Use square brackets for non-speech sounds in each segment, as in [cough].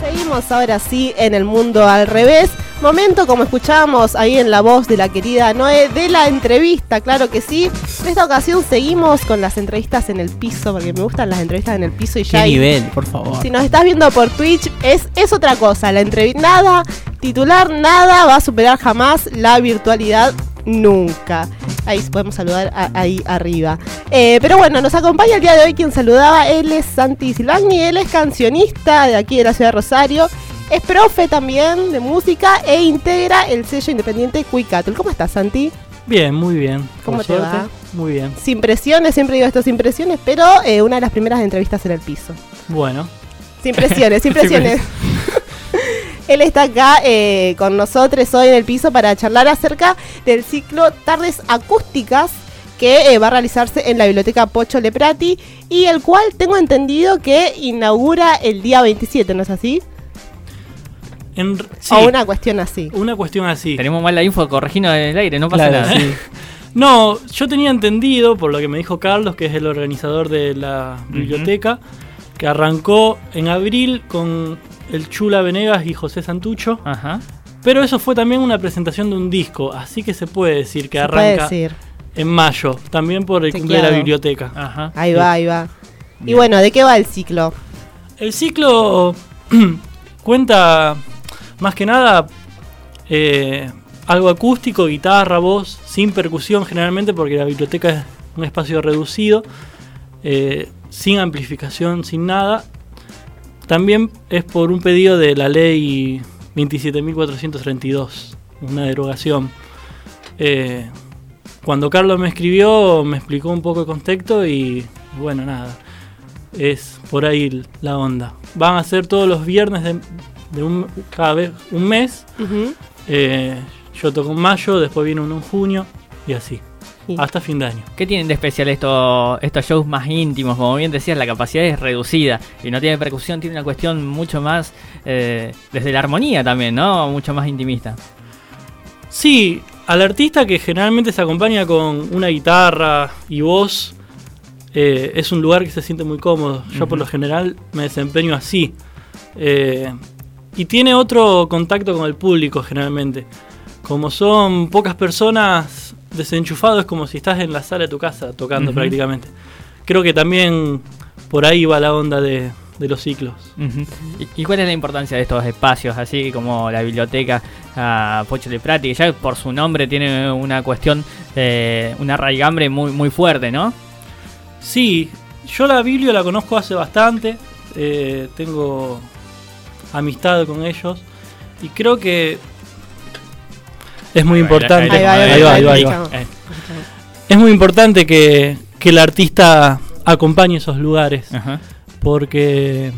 Seguimos ahora sí en el mundo al revés. Momento, como escuchábamos ahí en la voz de la querida Noé, de la entrevista, claro que sí. En esta ocasión seguimos con las entrevistas en el piso, porque me gustan las entrevistas en el piso y ya. ¿Qué nivel, por favor? Si nos estás viendo por Twitch, es, es otra cosa. La entrevista, nada, titular, nada va a superar jamás la virtualidad nunca. Ahí podemos saludar ahí arriba. Eh, pero bueno, nos acompaña el día de hoy quien saludaba. Él es Santi Silvagni, él es cancionista de aquí de la ciudad de Rosario. Es profe también de música e integra el sello independiente Cuicatul. ¿Cómo estás, Santi? Bien, muy bien. ¿Cómo te va? Muy bien. Sin presiones, siempre digo estas impresiones, pero eh, una de las primeras entrevistas en el piso. Bueno. Sin presiones, sin [laughs] presiones. Él está acá eh, con nosotros hoy en el piso para charlar acerca del ciclo Tardes Acústicas que eh, va a realizarse en la biblioteca Pocho Leprati y el cual tengo entendido que inaugura el día 27, ¿no es así? o una cuestión así. Una cuestión así. Tenemos mal la info, corregino en el aire, no pasa nada. [laughs] no, yo tenía entendido, por lo que me dijo Carlos, que es el organizador de la biblioteca, que arrancó en abril con el Chula Venegas y José Santucho. Ajá. Pero eso fue también una presentación de un disco, así que se puede decir que arranca en mayo, también por el cumple de la biblioteca. Ajá. Ahí va, ahí va. Y bueno, ¿de qué va el ciclo? El ciclo [clears throat] cuenta más que nada eh, algo acústico, guitarra, voz, sin percusión generalmente porque la biblioteca es un espacio reducido, eh, sin amplificación, sin nada. También es por un pedido de la ley 27.432, una derogación. Eh, cuando Carlos me escribió, me explicó un poco el contexto y bueno, nada, es por ahí la onda. Van a ser todos los viernes de, de un, cada vez un mes. Eh, yo toco en mayo, después viene uno en junio y así. Hasta fin de año. ¿Qué tienen de especial estos, estos shows más íntimos? Como bien decías, la capacidad es reducida y no tiene percusión, tiene una cuestión mucho más eh, desde la armonía también, ¿no? Mucho más intimista. Sí, al artista que generalmente se acompaña con una guitarra y voz, eh, es un lugar que se siente muy cómodo. Yo por lo general me desempeño así. Eh, y tiene otro contacto con el público generalmente. Como son pocas personas desenchufados, es como si estás en la sala de tu casa tocando prácticamente. Creo que también por ahí va la onda de, los ciclos. ¿Y, cuál es la importancia de estos espacios, así como la biblioteca Pocho de Prati, que ya por su nombre tiene una cuestión, eh, una raigambre muy, muy fuerte, ¿no? Sí, yo la Biblia la conozco hace bastante, eh, tengo amistad con ellos. Y creo que es muy importante. Es muy importante que, el artista acompañe esos lugares. Porque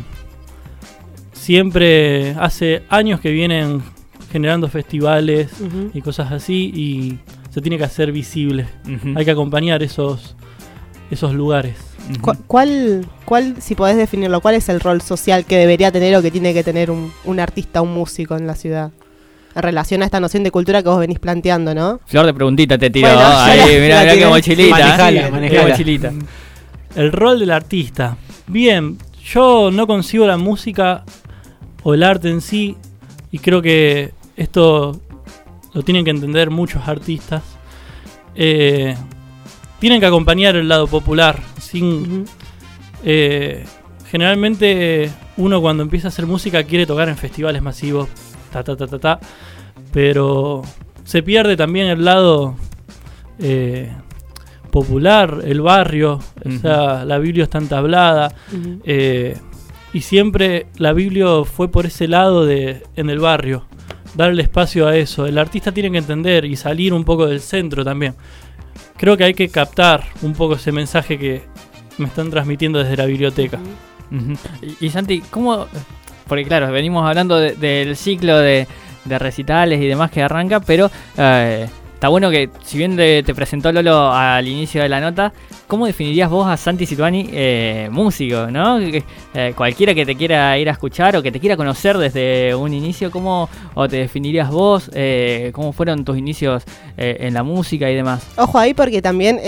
siempre hace años que vienen generando festivales y cosas así y se tiene que hacer visible. Hay que acompañar esos, esos lugares. ¿Cuál, ¿Cuál, si podés definirlo, cuál es el rol social que debería tener o que tiene que tener un, un artista, un músico en la ciudad? En relación a esta noción de cultura que vos venís planteando, ¿no? Flor de preguntita te tiro. Ahí, mirá, qué mochilita. El rol del artista. Bien, yo no consigo la música o el arte en sí, y creo que esto lo tienen que entender muchos artistas. Eh, tienen que acompañar el lado popular. Sin, eh, generalmente uno cuando empieza a hacer música quiere tocar en festivales masivos, ta ta ta ta ta, pero se pierde también el lado eh, popular, el barrio, o sea, la Biblia está entablada. Eh, y siempre la Biblia fue por ese lado de en el barrio, darle espacio a eso. El artista tiene que entender y salir un poco del centro también creo que hay que captar un poco ese mensaje que me están transmitiendo desde la biblioteca. y, Santi, ¿cómo...? Porque claro, venimos hablando del ciclo de, recitales y demás que arranca, pero eh, está bueno que si bien te, presentó Lolo al inicio de la nota, ¿cómo definirías vos a Santi Situani eh, músico, no? Eh, cualquiera que te quiera ir a escuchar o que te quiera conocer desde un inicio, ¿cómo o te definirías vos? Eh, ¿Cómo fueron tus inicios en la música y demás? Ojo ahí porque también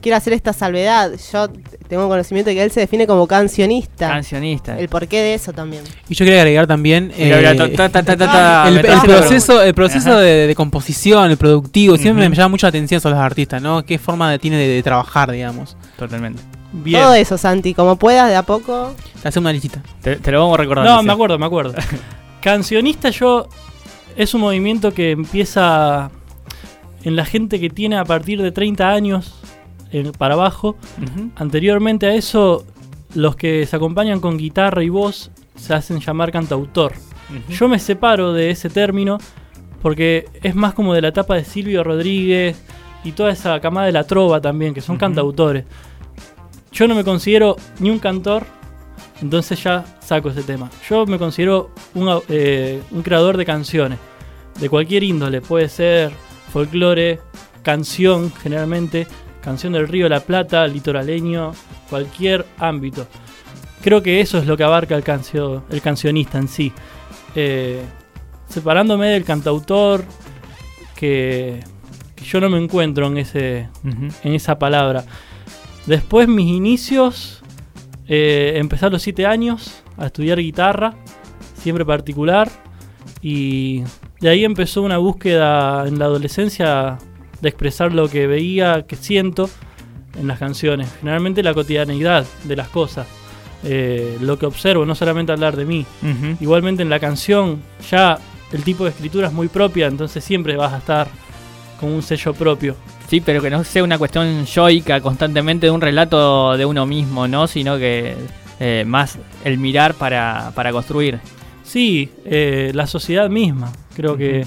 quiero hacer esta salvedad. Yo tengo conocimiento de que él se define como cancionista. Cancionista. El porqué de eso también. Y yo quería agregar también el, proceso, el proceso de, composición, el productivo, siempre me llama mucho la atención sobre los artistas, ¿no? Qué forma tiene de, trabajar, digamos. Totalmente. Bien. Todo eso, Santi, como puedas, de a poco. Te hace una listita. Te, lo vamos a recordar. No, me acuerdo, me acuerdo. [laughs] Cancionista yo es un movimiento que empieza en la gente que tiene a partir de 30 años para abajo. Anteriormente a eso, los que se acompañan con guitarra y voz se hacen llamar cantautor. Yo me separo de ese término porque es más como de la etapa de Silvio Rodríguez y toda esa camada de la trova también, que son cantautores. Yo no me considero ni un cantor, entonces ya saco ese tema. Yo me considero un, eh, un creador de canciones, de cualquier índole, puede ser folclore, canción generalmente, Canción del Río de la Plata, litoraleño, cualquier ámbito. Creo que eso es lo que abarca el, cancio, el cancionista en sí. Eh, separándome del cantautor, que, yo no me encuentro en, ese, en esa palabra. Después mis inicios, eh, empecé a los 7 años a estudiar guitarra, siempre particular, y de ahí empezó una búsqueda en la adolescencia de expresar lo que veía, que siento en las canciones. Generalmente la cotidianeidad de las cosas. Eh, lo que observo, no solamente hablar de mí. Igualmente en la canción ya el tipo de escritura es muy propia, entonces siempre vas a estar con un sello propio. Sí, pero que no sea una cuestión yoica constantemente de un relato de uno mismo, ¿no? Sino que eh, más el mirar para, para construir. Sí, eh, la sociedad misma. Creo que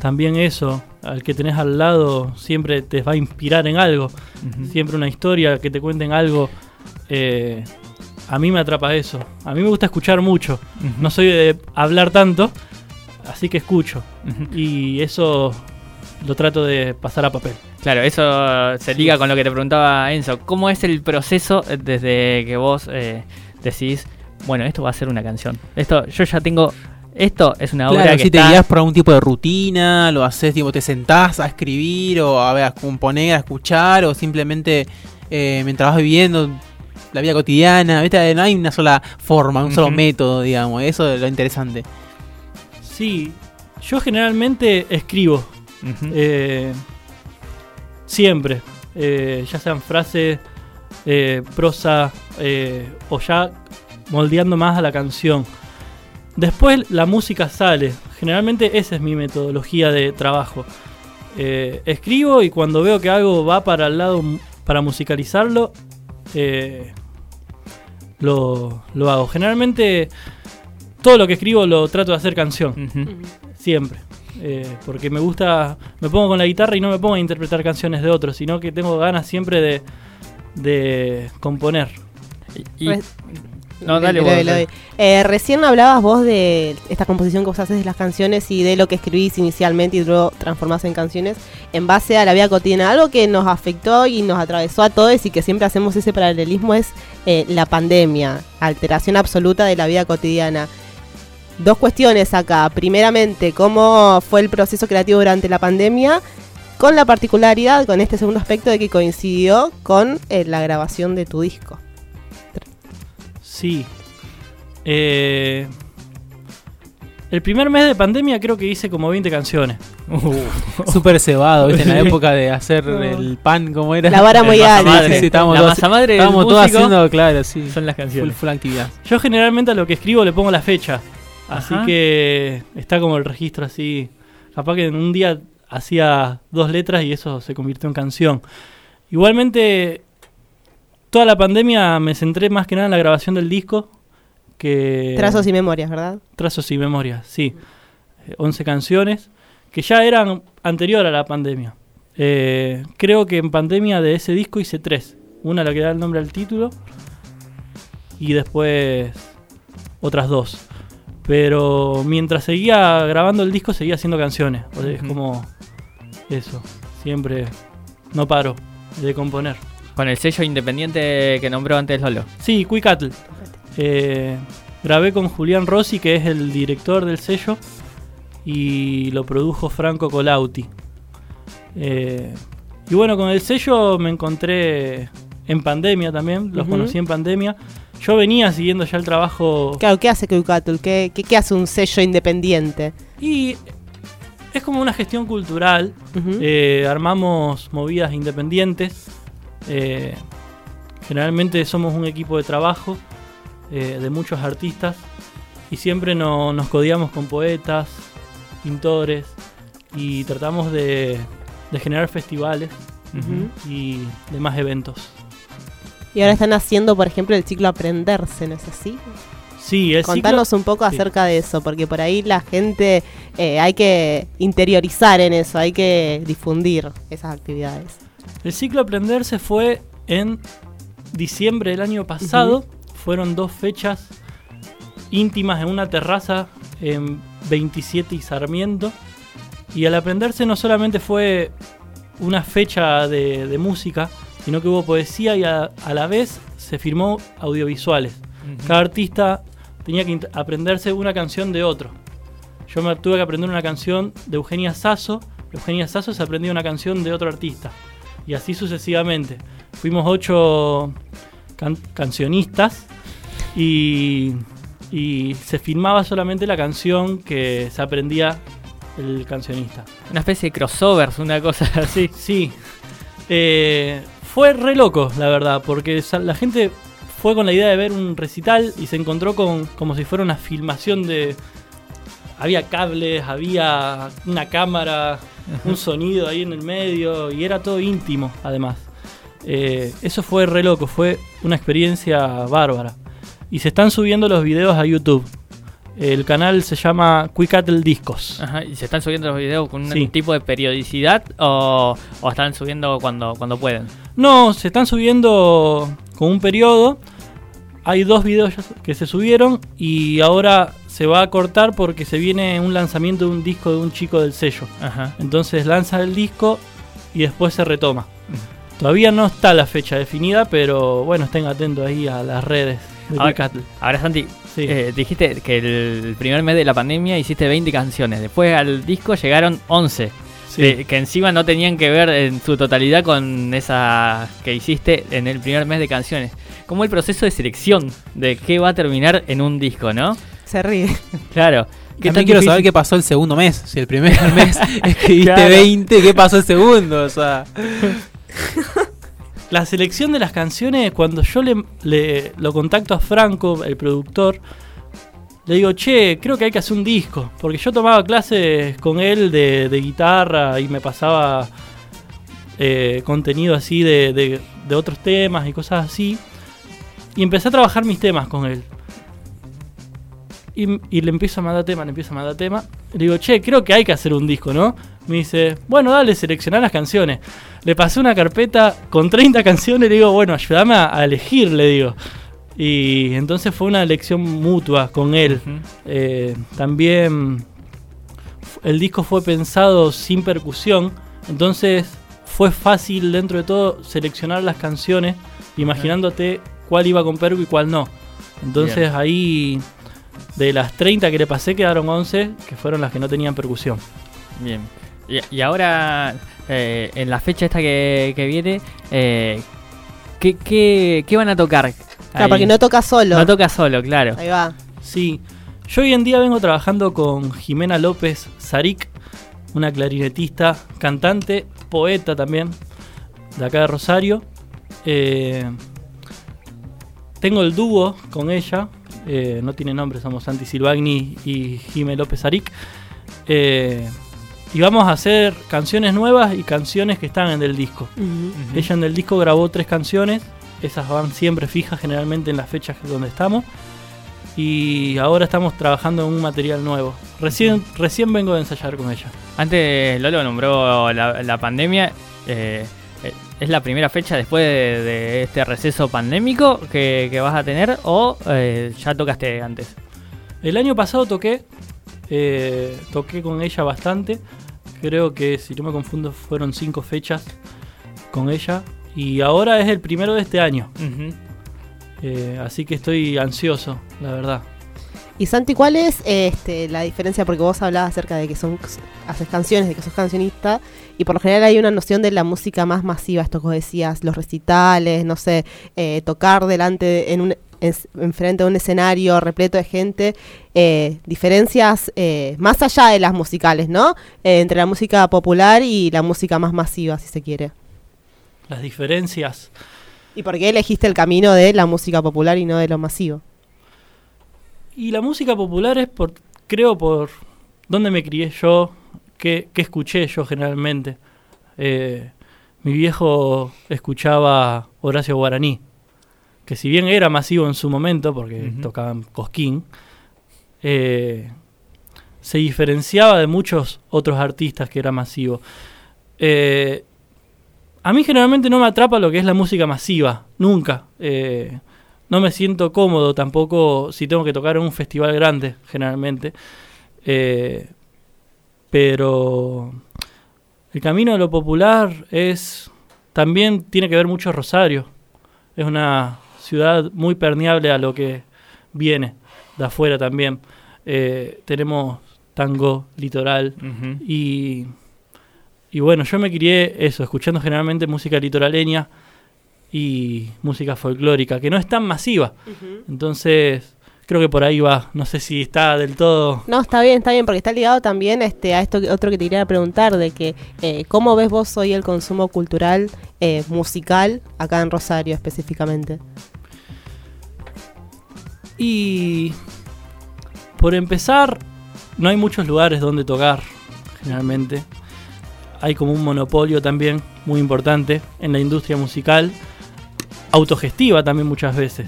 también eso, al que tenés al lado, siempre te va a inspirar en algo. Siempre una historia que te cuenten algo. Eh, a mí me atrapa eso. A mí me gusta escuchar mucho. No soy de hablar tanto, así que escucho. Y eso lo trato de pasar a papel. Claro, eso se liga con lo que te preguntaba Enzo. ¿Cómo es el proceso desde que vos eh, decís, bueno, esto va a ser una canción? Esto, yo ya tengo esto es una obra que si te guías por algún tipo de rutina, lo haces, tipo, te sentás a escribir o a, ver, a componer, a escuchar o simplemente eh, mientras vas viviendo la vida cotidiana, ¿viste? no hay una sola forma, un solo método, digamos, eso es lo interesante. Sí, yo generalmente escribo, eh, siempre, eh, ya sean frases, prosa o ya moldeando más a la canción. Después la música sale. Generalmente esa es mi metodología de trabajo. Eh, escribo y cuando veo que algo va para el lado para musicalizarlo, eh, lo, hago. Generalmente todo lo que escribo lo trato de hacer canción. Siempre. Eh, porque me gusta, me pongo con la guitarra y no me pongo a interpretar canciones de otros, sino que tengo ganas siempre de, de componer. Y, pues, no, dale, eh, recién hablabas vos de esta composición que vos haces de las canciones y de lo que escribís inicialmente y luego transformás en canciones en base a la vida cotidiana. Algo que nos afectó y nos atravesó a todos y que siempre hacemos ese paralelismo es eh, la pandemia, alteración absoluta de la vida cotidiana. Dos cuestiones acá. Primeramente, cómo fue el proceso creativo durante la pandemia con la particularidad, con este segundo aspecto de que coincidió con eh, la grabación de tu disco. Sí. Eh, el primer mes de pandemia creo que hice como 20 canciones. Uh, [laughs] Súper cebado, ¿viste? En la época de hacer el pan, como era? La vara muy alta. Sí, estábamos la masa madre estábamos todos haciendo, claro, sí. Son las canciones. Full, actividad. Yo generalmente a lo que escribo le pongo la fecha. Así que está como el registro así. Capaz que en un día hacía dos letras y eso se convirtió en canción. Igualmente toda la pandemia me centré más que nada en la grabación del disco. Que Trazos y memorias, ¿verdad? Trazos y memorias, sí. 11 eh, canciones que ya eran anterior a la pandemia. Eh, creo que en pandemia de ese disco hice tres. Una la que da el nombre al título y después otras dos. Pero mientras seguía grabando el disco seguía haciendo canciones. es como eso. Siempre no paro de componer. Con el sello independiente que nombró antes Lolo. Sí, Quick Cattle. Eh, grabé con Julián Rossi, que es el director del sello, y lo produjo Franco Colauti. Eh, y bueno, con el sello me encontré en pandemia también, los conocí en pandemia. Yo venía siguiendo ya el trabajo Claro, ¿qué hace Keukatul? ¿Qué, qué, qué hace un sello independiente? y es como una gestión cultural. Eh, armamos movidas independientes. Eh, generalmente somos un equipo de trabajo eh, de muchos artistas y siempre no- nos codiamos con poetas, pintores y tratamos de, de generar festivales Ujú. y demás eventos. Y ahora están haciendo, por ejemplo, el ciclo Aprenderse, ¿no es así? Sí, el Contanos un poco sí. acerca de eso, porque por ahí la gente eh, hay que interiorizar en eso, hay que difundir esas actividades. El ciclo Aprenderse fue en diciembre del año pasado. Fueron dos fechas íntimas en una terraza en 27 y Sarmiento. Y al Aprenderse no solamente fue una fecha de, de música, sino que hubo poesía y a, a la vez se firmó audiovisuales. Cada artista tenía que aprenderse una canción de otro. Yo me tuve que aprender una canción de Eugenia Sasso. Eugenia Sasso se aprendió una canción de otro artista. Y así sucesivamente. Fuimos ocho can- cancionistas y, y se filmaba solamente la canción que se aprendía el cancionista. Una especie de crossovers, una cosa [laughs] así. Sí. Eh, fue re loco, la verdad, porque la gente fue con la idea de ver un recital y se encontró con como si fuera una filmación de... Había cables, había una cámara, [laughs] un sonido ahí en el medio y era todo íntimo, además. Eh, eso fue re loco, fue una experiencia bárbara. Y se están subiendo los videos a YouTube. El canal se llama Quick Cattle Discos. Ajá, ¿Y se están subiendo los videos con un Sí. tipo de periodicidad o, o están subiendo cuando, cuando pueden? No, se están subiendo con un periodo. Hay dos videos que se subieron y ahora se va a cortar porque se viene un lanzamiento de un disco de un chico del sello. Ajá. Entonces lanza el disco y después se retoma. Todavía no está la fecha definida, pero bueno, estén atentos ahí a las redes de Ahora- Santi, Sí. eh, dijiste que el primer mes de la pandemia hiciste 20 canciones. Después al disco llegaron 11. Sí. de- que encima no tenían que ver en su totalidad con esa que hiciste en el primer mes de canciones. Como el proceso de selección de qué va a terminar en un disco, ¿no? Se ríe. Claro. ¿Qué También quiero difícil- saber qué pasó el segundo mes. Si el primer [laughs] mes escribiste Claro. 20, ¿qué pasó el segundo? O sea, [laughs] La selección de las canciones, cuando yo le, le- lo contacto a Franco, el productor, le digo, che, creo que hay que hacer un disco. Porque yo tomaba clases con él de, de guitarra y me pasaba eh, contenido así de, de- de otros temas y cosas así. Y empecé a trabajar mis temas con él. Y, y le empiezo a mandar tema, le empiezo a mandar tema. Le digo, che, creo que hay que hacer un disco, ¿no? Me dice, bueno, dale, seleccionar las canciones. Le pasé una carpeta con 30 canciones le digo, bueno, ayúdame a, elegir, le digo. Y entonces fue una elección mutua con él. Eh, también el disco fue pensado sin percusión, entonces fue fácil dentro de todo seleccionar las canciones, imaginándote cuál iba con percu y cuál no. Entonces Bien. ahí de las 30 que le pasé quedaron 11 que fueron las que no tenían percusión. Bien. Y, y ahora, eh, en la fecha esta que, que viene, eh, ¿qué, qué, qué van a tocar? Claro, ahí? porque no toca solo. No toca solo, claro. Ahí va. Sí, yo hoy en día vengo trabajando con Jimena López Zarik, una clarinetista, cantante, poeta también, de acá de Rosario. Eh, tengo el dúo con ella, eh, no tiene nombre, somos Santi Silvagni y Jimé López Zarik. Eh, y vamos a hacer canciones nuevas y canciones que están en el disco. Ella en el disco grabó tres canciones. Esas van siempre fijas, generalmente en las fechas donde estamos. Y ahora estamos trabajando en un material nuevo. Recién, recién vengo de ensayar con ella. Antes Lolo nombró la, la pandemia. eh, ¿Es la primera fecha después de, de este receso pandémico que, que vas a tener o eh, ya tocaste antes? El año pasado toqué. eh, toqué con ella bastante. Creo que, si no me confundo, fueron cinco fechas con ella. Y ahora es el primero de este año. Eh, así que estoy ansioso, la verdad. Y Santi, ¿cuál es este, la diferencia? Porque vos hablabas acerca de que son haces canciones, de que sos cancionista, y por lo general hay una noción de la música más masiva, esto que vos decías, los recitales, no sé, eh, tocar delante en un enfrente de un escenario repleto de gente, eh, diferencias eh, más allá de las musicales, ¿no? entre la música popular y la música más masiva, si se quiere. Las diferencias. ¿Y por qué elegiste el camino de la música popular y no de lo masivo? Y la música popular es por, creo, por dónde me crié yo, qué, escuché yo generalmente. Eh, mi viejo escuchaba Horacio Guaraní, que si bien era masivo en su momento, porque tocaban cosquín, eh, se diferenciaba de muchos otros artistas que era masivo. Eh, a mí generalmente no me atrapa lo que es la música masiva, nunca no me siento cómodo tampoco si tengo que tocar en un festival grande, generalmente. Eh, pero el camino de lo popular es también tiene que ver mucho Rosario. Es una ciudad muy permeable a lo que viene de afuera también. Eh, tenemos tango, litoral y, y bueno, yo me crié eso, escuchando generalmente música litoraleña y música folclórica, que no es tan masiva. Entonces, creo que por ahí va. No sé si está del todo. No, está bien, está bien, porque está ligado también este, a esto otro que te quería preguntar, de que eh, cómo ves vos hoy el consumo cultural eh, musical acá en Rosario específicamente. Y por empezar, no hay muchos lugares donde tocar, generalmente. Hay como un monopolio también muy importante en la industria musical autogestiva también muchas veces.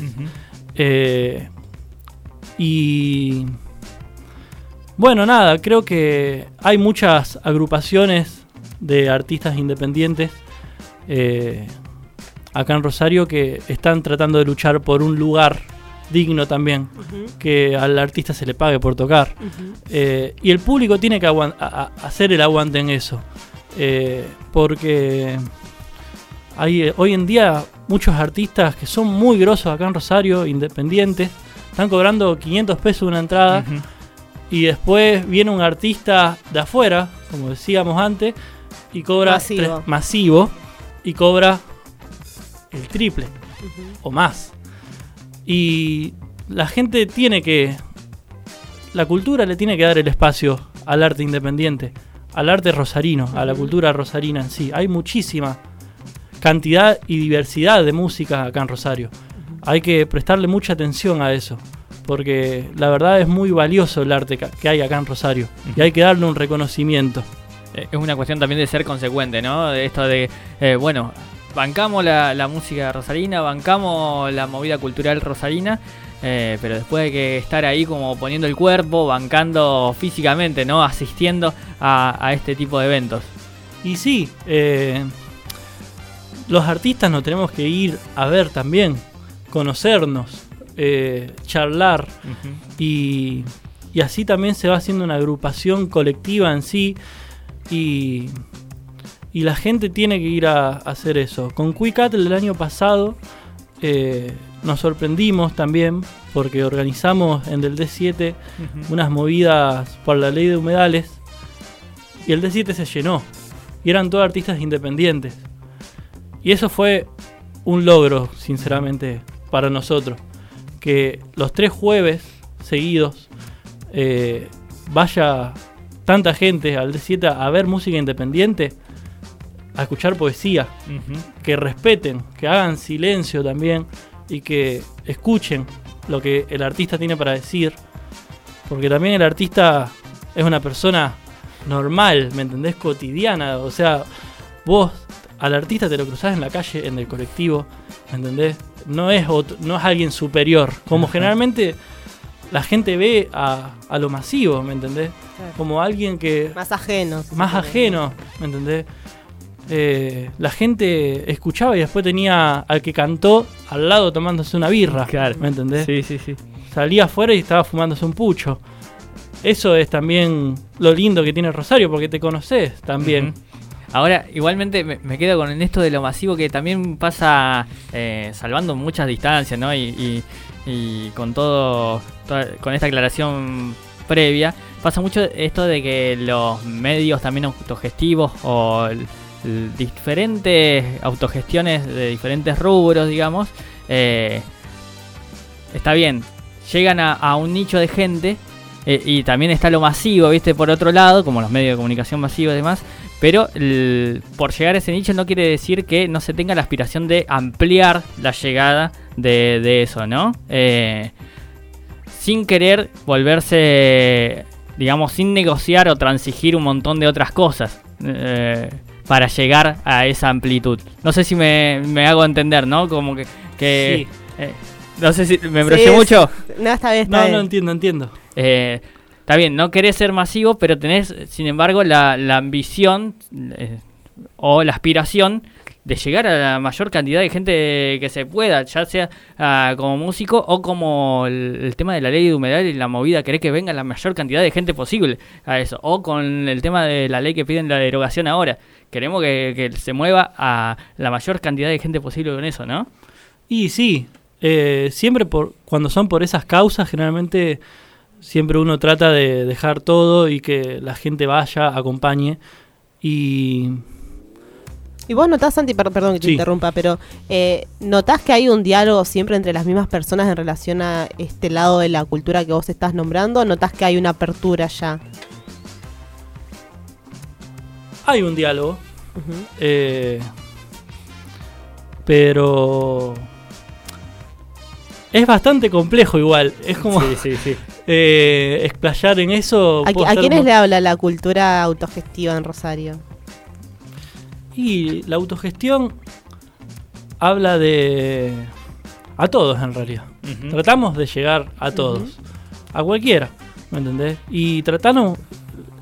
Eh, y bueno, nada, creo que hay muchas agrupaciones de artistas independientes eh, acá en Rosario que están tratando de luchar por un lugar digno también, que al artista se le pague por tocar. Eh, y el público tiene que hacer el aguante en eso, porque hay, hoy en día muchos artistas que son muy grosos acá en Rosario, independientes, están cobrando 500 pesos una entrada. Y después viene un artista de afuera, como decíamos antes, y cobra masivo, y cobra el triple o más. Y la gente tiene que. La cultura le tiene que dar el espacio al arte independiente, al arte rosarino, a la cultura rosarina en sí. Hay muchísima cantidad y diversidad de música acá en Rosario. Hay que prestarle mucha atención a eso, porque la verdad es muy valioso el arte que hay acá en Rosario y hay que darle un reconocimiento. Eh, es una cuestión también de ser consecuente, ¿no? De esto de, eh, bueno, bancamos la, música rosarina, bancamos la movida cultural rosarina, eh, pero después hay que estar ahí como poniendo el cuerpo, bancando físicamente, ¿no? Asistiendo a, a este tipo de eventos. Y sí, eh, los artistas nos tenemos que ir a ver también, conocernos, eh, charlar. Y, así también se va haciendo una agrupación colectiva en sí. Y, la gente tiene que ir a, hacer eso. Con Quick el año pasado eh, nos sorprendimos también porque organizamos en el D7 unas movidas por la ley de humedales y el D7 se llenó. Y eran todos artistas independientes. Y eso fue un logro, sinceramente, para nosotros. Que los tres jueves seguidos eh, vaya tanta gente al D7 a ver música independiente, a escuchar poesía, que respeten, que hagan silencio también y que escuchen lo que el artista tiene para decir. Porque también el artista es una persona normal, ¿me entendés? Cotidiana. O sea, vos al artista te lo cruzás en la calle, en el colectivo, ¿me entendés? No es, no es alguien superior, como generalmente la gente ve a, lo masivo, ¿me entendés? Como alguien que... Más ajeno. Más ajeno, ¿me entendés? Eh, la gente escuchaba y después tenía al que cantó al lado tomándose una birra, ¿me entendés? Sí, sí, sí. Salía afuera y estaba fumándose un pucho. Eso es también lo lindo que tiene Rosario, porque te conoces también. Ahora, igualmente me, quedo con esto de lo masivo que también pasa eh, salvando muchas distancias, ¿no? Y, con todo, con esta aclaración previa, pasa mucho esto de que los medios también autogestivos o diferentes autogestiones de diferentes rubros, digamos, eh, está bien, llegan a, a un nicho de gente eh, y también está lo masivo, ¿viste? Por otro lado, como los medios de comunicación masivos y demás, pero el- por llegar a ese nicho no quiere decir que no se tenga la aspiración de ampliar la llegada de, de eso, ¿no? Eh, sin querer volverse, digamos, sin negociar o transigir un montón de otras cosas. eh, para llegar a esa amplitud. No sé si me, me hago entender, ¿no? Como que... que eh, no sé si me embrollé Sí, mucho. No, No, no entiendo, entiendo. Eh, está bien, no querés ser masivo, pero tenés, sin embargo, la, la ambición eh, o la aspiración de llegar a la mayor cantidad de gente que se pueda, ya sea ah, como músico o como el, tema de la ley de humedad y la movida, querés que venga la mayor cantidad de gente posible a eso, o con el tema de la ley que piden la derogación ahora. Queremos que, que se mueva a la mayor cantidad de gente posible con eso, ¿no? Y sí, eh, siempre por cuando son por esas causas, generalmente siempre uno trata de dejar todo y que la gente vaya, acompañe. Y Y vos notás, Santi, per- perdón que te Sí. interrumpa, pero eh, ¿notás que hay un diálogo siempre entre las mismas personas en relación a este lado de la cultura que vos estás nombrando? ¿Notás que hay una apertura ya? hay un diálogo, eh, pero es bastante complejo igual. Es como sí, sí. Eh, explayar en eso. ¿A, a quiénes le habla la cultura autogestiva en Rosario? Y la autogestión habla de... A todos en realidad. Tratamos de llegar a todos. A cualquiera. ¿Me entendés? Y tratamos...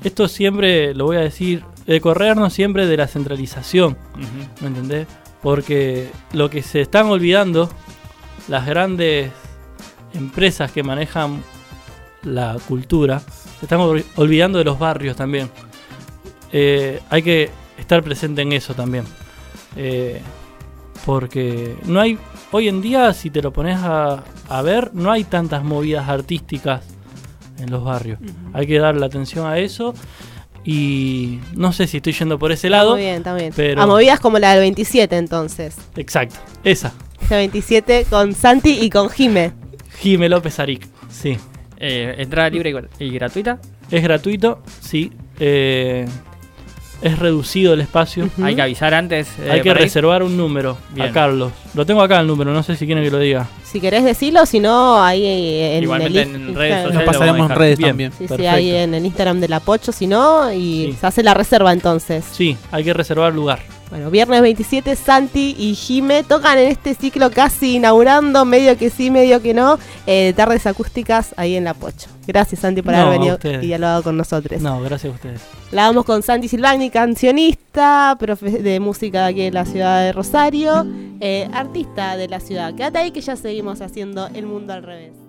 Esto siempre, lo voy a decir, de corrernos siempre de la centralización. ¿Me entendés? Porque lo que se están olvidando, las grandes empresas que manejan la cultura, ol- olvidando de los barrios también. Eh, hay que estar presente en eso también. Eh, porque no hay, hoy en día, si te lo pones a, a ver, no hay tantas movidas artísticas en los barrios. Hay que darle atención a eso. Y no sé si estoy yendo por ese lado. Muy bien, está bien. pero- A movidas como la del 27 entonces. Exacto, esa. La 27 con Santi y con Jime. Jime López Aric, sí. Eh, entrada libre y gra- y gratuita. Es gratuito, sí. eh, es reducido el espacio. Hay que avisar antes. eh, Hay que ir. reservar un número Bien. a Carlos. Lo tengo acá el número, no sé si quieren que lo diga. Si querés decirlo, si no, ahí en Igualmente el en redes Nos sociales. pasaremos vamos a en redes Bien. también. Sí, sí, ahí en el Instagram del Apocho, si no, y Sí. se hace la reserva entonces. Sí, hay que reservar lugar. Bueno, viernes 27, Santi y Jime tocan en este ciclo casi inaugurando, medio que sí, medio que no, eh, tardes acústicas ahí en La Pocho. Gracias, Santi, por No, haber venido y dialogado con nosotros. No, gracias a ustedes. La vamos con Santi Silvani, cancionista, profe de música de aquí en la ciudad de Rosario, eh, artista de la ciudad. Quédate ahí que ya seguimos haciendo El Mundo al Revés.